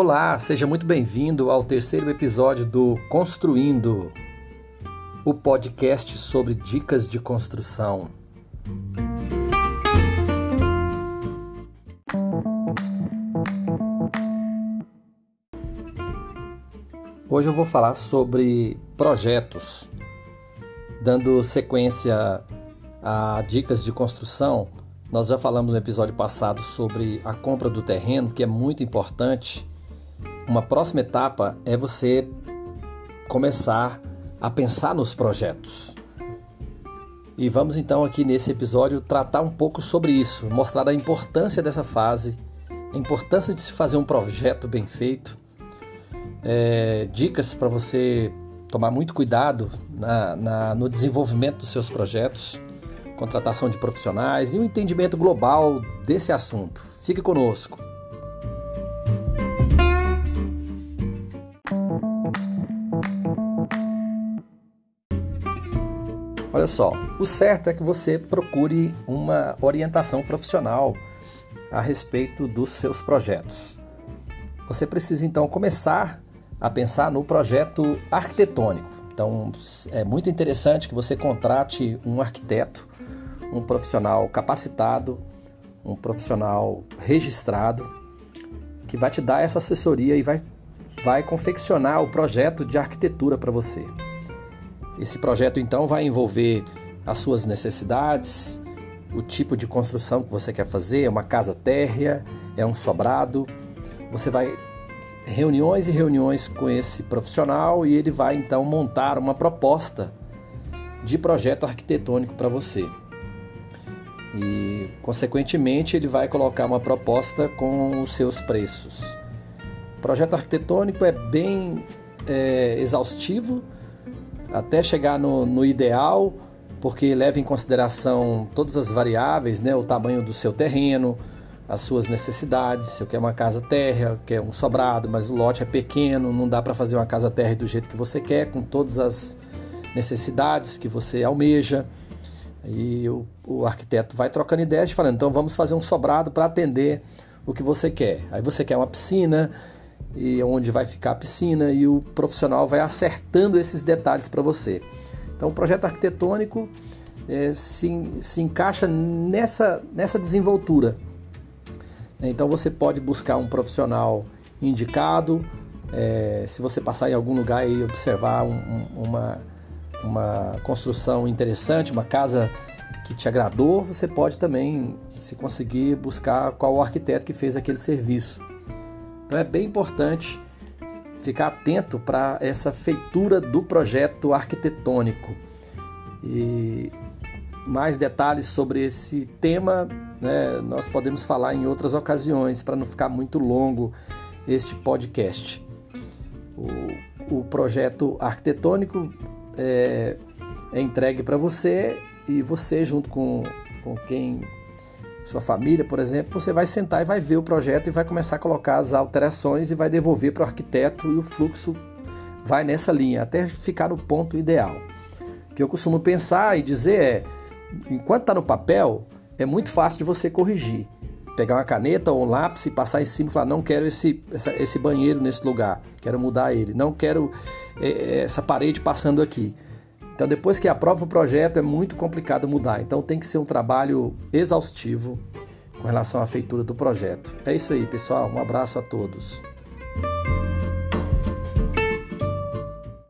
Olá, seja muito bem-vindo ao terceiro episódio do Construindo, o podcast sobre dicas de construção. Hoje eu vou falar sobre projetos, dando sequência a dicas de construção. Nós já falamos no episódio passado sobre a compra do terreno, que é muito importante uma próxima etapa é você começar a pensar nos projetos. E vamos então aqui nesse episódio tratar um pouco sobre isso, mostrar a importância dessa fase, a importância de se fazer um projeto bem feito, é, dicas para você tomar muito cuidado na, na, no desenvolvimento dos seus projetos, contratação de profissionais e um entendimento global desse assunto. Fique conosco. Olha só, o certo é que você procure uma orientação profissional a respeito dos seus projetos. Você precisa então começar a pensar no projeto arquitetônico. Então é muito interessante que você contrate um arquiteto, um profissional capacitado, um profissional registrado, que vai te dar essa assessoria e vai, vai confeccionar o projeto de arquitetura para você. Esse projeto então vai envolver as suas necessidades, o tipo de construção que você quer fazer, é uma casa térrea, é um sobrado. Você vai reuniões e reuniões com esse profissional e ele vai então montar uma proposta de projeto arquitetônico para você. E, consequentemente, ele vai colocar uma proposta com os seus preços. O projeto arquitetônico é bem é, exaustivo, até chegar no, no ideal, porque leva em consideração todas as variáveis, né? o tamanho do seu terreno, as suas necessidades. Se eu quero uma casa térrea, quer um sobrado, mas o lote é pequeno, não dá para fazer uma casa térrea do jeito que você quer, com todas as necessidades que você almeja. E o, o arquiteto vai trocando ideias, falando: então vamos fazer um sobrado para atender o que você quer. Aí você quer uma piscina, e onde vai ficar a piscina e o profissional vai acertando esses detalhes para você. Então, o projeto arquitetônico é, se, se encaixa nessa, nessa desenvoltura. Então, você pode buscar um profissional indicado. É, se você passar em algum lugar e observar um, um, uma, uma construção interessante, uma casa que te agradou, você pode também, se conseguir, buscar qual o arquiteto que fez aquele serviço. Então é bem importante ficar atento para essa feitura do projeto arquitetônico. E mais detalhes sobre esse tema né, nós podemos falar em outras ocasiões para não ficar muito longo este podcast. O, o projeto arquitetônico é, é entregue para você e você, junto com, com quem sua família, por exemplo, você vai sentar e vai ver o projeto e vai começar a colocar as alterações e vai devolver para o arquiteto e o fluxo vai nessa linha até ficar no ponto ideal. O que eu costumo pensar e dizer é, enquanto está no papel, é muito fácil de você corrigir. Pegar uma caneta ou um lápis e passar em cima e falar: não quero esse, essa, esse banheiro nesse lugar, quero mudar ele, não quero é, essa parede passando aqui. Então, depois que aprova o projeto, é muito complicado mudar. Então, tem que ser um trabalho exaustivo com relação à feitura do projeto. É isso aí, pessoal. Um abraço a todos.